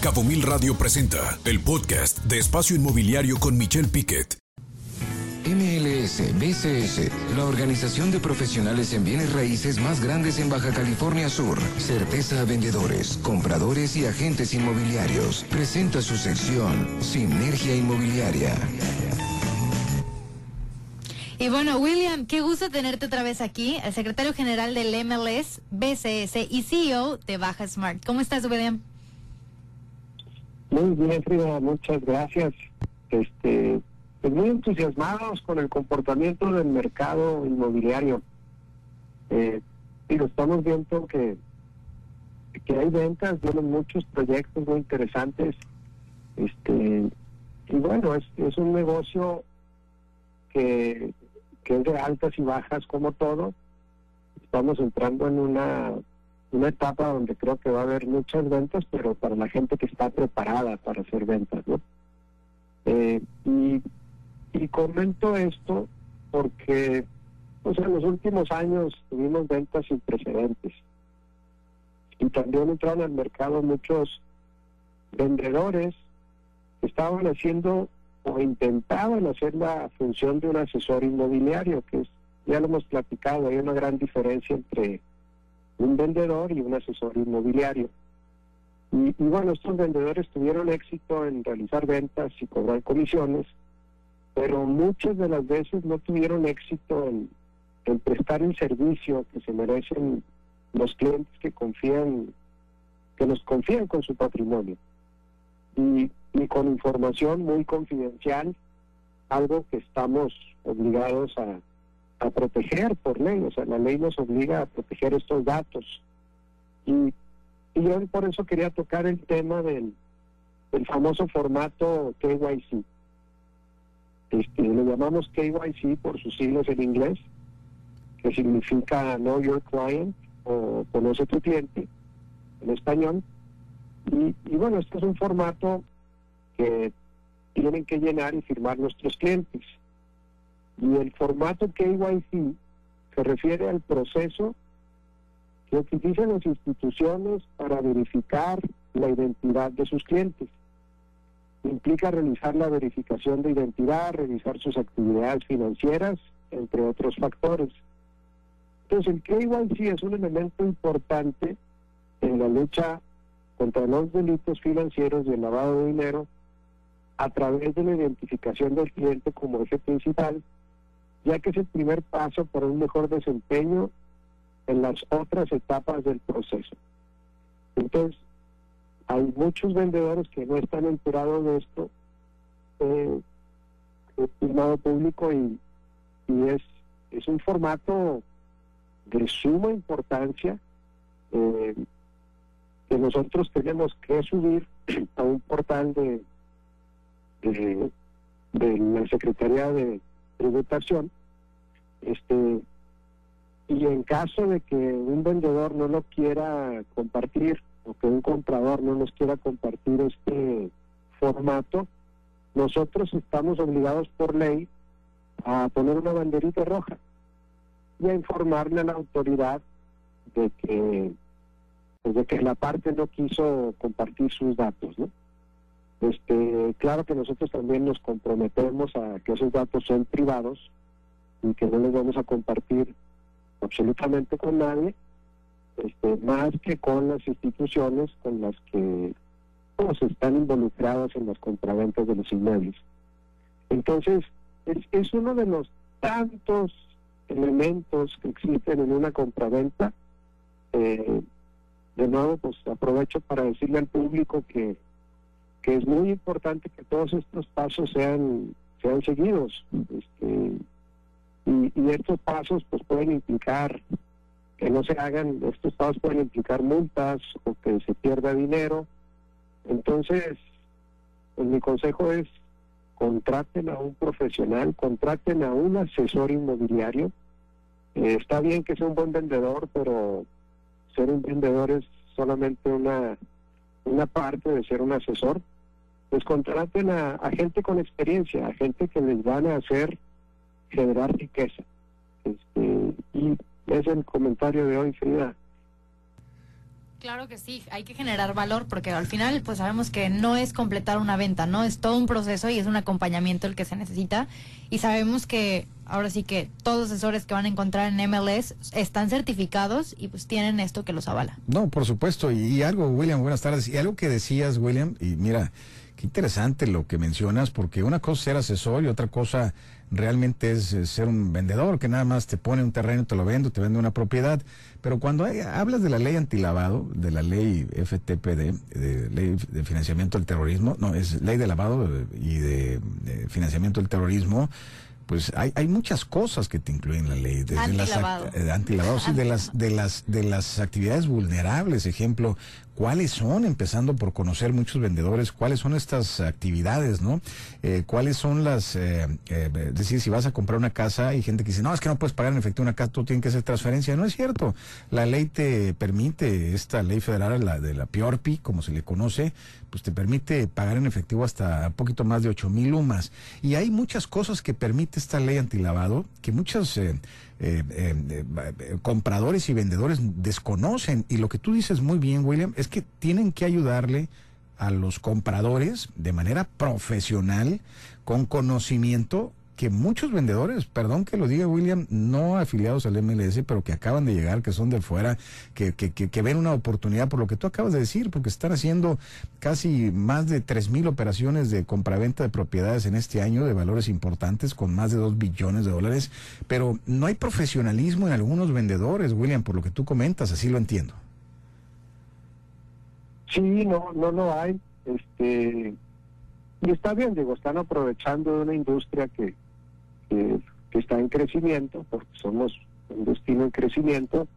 Cabo Mil Radio presenta el podcast de Espacio Inmobiliario con Michelle Piquet. MLS BCS, la organización de profesionales en bienes raíces más grandes en Baja California Sur. Certeza a vendedores, compradores y agentes inmobiliarios. Presenta su sección Sinergia Inmobiliaria. Y bueno, William, qué gusto tenerte otra vez aquí, el secretario general del MLS, BCS y CEO de Baja Smart. ¿Cómo estás, William? Muy bien, Frida, muchas gracias. Este, pues muy entusiasmados con el comportamiento del mercado inmobiliario. Eh, lo estamos viendo que, que hay ventas, vienen muchos proyectos muy interesantes. Este, y bueno, es, es un negocio que que es de altas y bajas como todo. Estamos entrando en una, una etapa donde creo que va a haber muchas ventas, pero para la gente que está preparada para hacer ventas, ¿no? Eh, y, comento esto porque pues, en los últimos años tuvimos ventas sin precedentes. Y también entraron al mercado muchos vendedores que estaban haciendo o intentaban hacer la función de un asesor inmobiliario, que es, ya lo hemos platicado, hay una gran diferencia entre un vendedor y un asesor inmobiliario. Y, bueno, estos vendedores tuvieron éxito en realizar ventas y cobrar comisiones, pero muchas de las veces no tuvieron éxito en, prestar el servicio que se merecen los clientes que confían, que nos confían con su patrimonio. Y y con información muy confidencial, algo que estamos obligados a, proteger por ley, o sea, la ley nos obliga a proteger estos datos. Y, yo por eso quería tocar el tema del, del famoso formato KYC. Este, lo llamamos KYC por sus siglas en inglés, que significa Know Your Client o Conoce tu cliente en español. Y, y bueno, este es un formato que tienen que llenar y firmar nuestros clientes. Y el formato KYC se refiere al proceso que utilizan las instituciones para verificar la identidad de sus clientes. Implica realizar la verificación de identidad, revisar sus actividades financieras, entre otros factores. Entonces el KYC es un elemento importante en la lucha contra los delitos financieros y el lavado de dinero a través de la identificación del cliente como eje principal, ya que es el primer paso para un mejor desempeño en las otras etapas del proceso. Entonces, hay muchos vendedores que no están enterados de esto, eh, estimado público, y, y es, es un formato de suma importancia eh, que nosotros tenemos que subir a un portal de, de, la Secretaría de Tributación, este, y en caso de que un vendedor no lo quiera compartir o que un comprador no nos quiera compartir este formato, nosotros estamos obligados por ley a poner una banderita roja y a informarle a la autoridad de que pues, de que la parte no quiso compartir sus datos, ¿no? Este, claro que nosotros también nos comprometemos a que esos datos son privados y que no los vamos a compartir absolutamente con nadie, este, más que con las instituciones con las que pues, están involucrados en las compraventas de los inmuebles. Entonces, es, es uno de los tantos elementos que existen en una compraventa. Eh, de nuevo, pues aprovecho para decirle al público que que es muy importante que todos estos pasos sean sean seguidos este, y, estos pasos pues pueden implicar que no se hagan estos pasos pueden implicar multas o que se pierda dinero. Entonces pues mi consejo es contraten a un profesional contraten a un asesor inmobiliario. Eh, está bien que sea un buen vendedor pero ser un vendedor es solamente una una parte de ser un asesor, pues contraten a, gente con experiencia, a gente que les van a hacer generar riqueza. Este, y es el comentario de hoy, Frida. Claro que sí, hay que generar valor porque al final pues sabemos que no es completar una venta, ¿no? Es todo un proceso y es un acompañamiento el que se necesita y sabemos que ahora sí que todos los asesores que van a encontrar en MLS están certificados y pues tienen esto que los avala. No, por supuesto, y algo, William, buenas tardes, y algo que decías, William, y mira, qué interesante lo que mencionas, porque una cosa es ser asesor y otra cosa realmente es, ser un vendedor que nada más te pone un terreno, te lo vende, te vende una propiedad. Pero cuando hablas de la ley antilavado, de la ley FTPD, de ley de financiamiento del terrorismo, no, es ley de lavado y de, financiamiento del terrorismo, pues hay, hay muchas cosas que te incluyen la ley desde antilavado. las eh, antilavado, sí, de las de las de las actividades vulnerables ejemplo cuáles son, empezando por conocer muchos vendedores, cuáles son estas actividades, ¿no? Eh, cuáles son las, eh, eh, es decir, si vas a comprar una casa, hay gente que dice, no, es que no puedes pagar en efectivo una casa, tú tienes que hacer transferencia. No es cierto. La ley te permite, esta ley federal, la de la PIORPI, como se le conoce, pues te permite pagar en efectivo hasta un poquito más de ocho mil lumas. Y hay muchas cosas que permite esta ley antilavado que muchas eh, eh, compradores y vendedores desconocen. Y lo que tú dices muy bien, William, es que tienen que ayudarle a los compradores de manera profesional, con conocimiento que muchos vendedores, perdón que lo diga William, no afiliados al MLS, pero que acaban de llegar, que son de fuera, que, que, que, ven una oportunidad por lo que tú acabas de decir, porque están haciendo casi más de tres mil operaciones de compraventa de propiedades en este año de valores importantes, con más de dos billones de dólares, pero no hay profesionalismo en algunos vendedores, William, por lo que tú comentas, así lo entiendo. Sí, no, no lo hay. Este, y está bien, digo, están aprovechando de una industria que, que, está en crecimiento, porque somos un destino en crecimiento,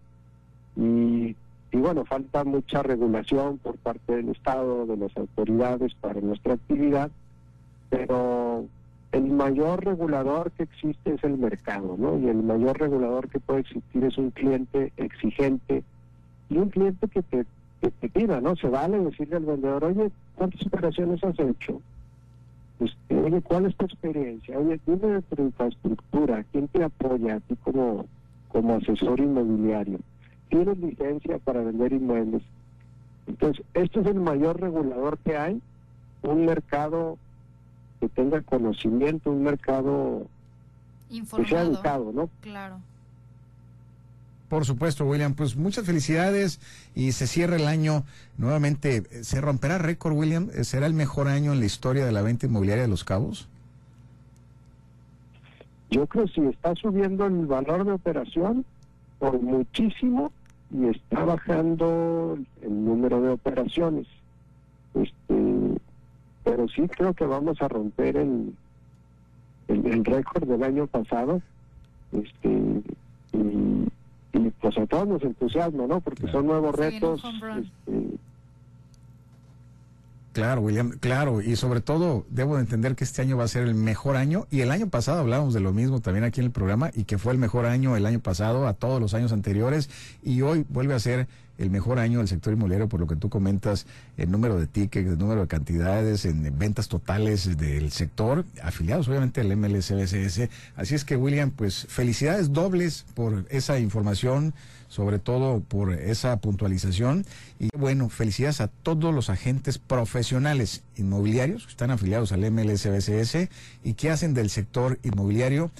y, y bueno, falta mucha regulación por parte del Estado, de las autoridades para nuestra actividad, pero el mayor regulador que existe es el mercado, ¿no? Y el mayor regulador que puede existir es un cliente exigente y un cliente que te, que te pida, ¿no? Se vale decirle al vendedor, oye, ¿cuántas operaciones has hecho? Este, oye, ¿cuál es tu experiencia? Oye, dime de tu infraestructura, ¿quién te apoya a ti como, como asesor inmobiliario? ¿Tienes licencia para vender inmuebles? Entonces, esto es el mayor regulador que hay, un mercado que tenga conocimiento, un mercado Informado. que sea educado, ¿no? Claro. Por supuesto, William. Pues muchas felicidades y se cierra el año nuevamente. ¿Se romperá récord, William? ¿Será el mejor año en la historia de la venta inmobiliaria de Los Cabos? Yo creo que si está subiendo el valor de operación por muchísimo y está bajando el número de operaciones. Este, pero sí creo que vamos a romper el, el, récord del año pasado. Este, y, y pues a todos nos entusiasma, ¿no? Porque son nuevos retos. Este, Claro, William, claro, y sobre todo debo de entender que este año va a ser el mejor año y el año pasado hablábamos de lo mismo también aquí en el programa y que fue el mejor año el año pasado a todos los años anteriores y hoy vuelve a ser el mejor año del sector inmobiliario por lo que tú comentas, el número de tickets, el número de cantidades, en ventas totales del sector, afiliados obviamente al MLSBCS. Así es que William, pues felicidades dobles por esa información sobre todo por esa puntualización. Y bueno, felicidades a todos los agentes profesionales inmobiliarios que están afiliados al MLSBCS y que hacen del sector inmobiliario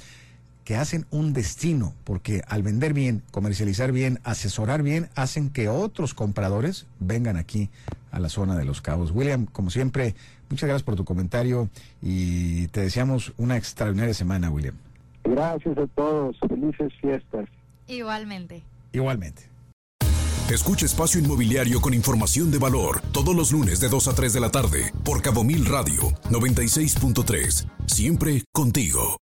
que hacen un destino, porque al vender bien, comercializar bien, asesorar bien, hacen que otros compradores vengan aquí a la zona de los cabos. William, como siempre, muchas gracias por tu comentario y te deseamos una extraordinaria semana, William. Gracias a todos, felices fiestas. Igualmente. Igualmente. Escucha Espacio Inmobiliario con información de valor todos los lunes de 2 a 3 de la tarde por Cabo Mil Radio 96.3. Siempre contigo.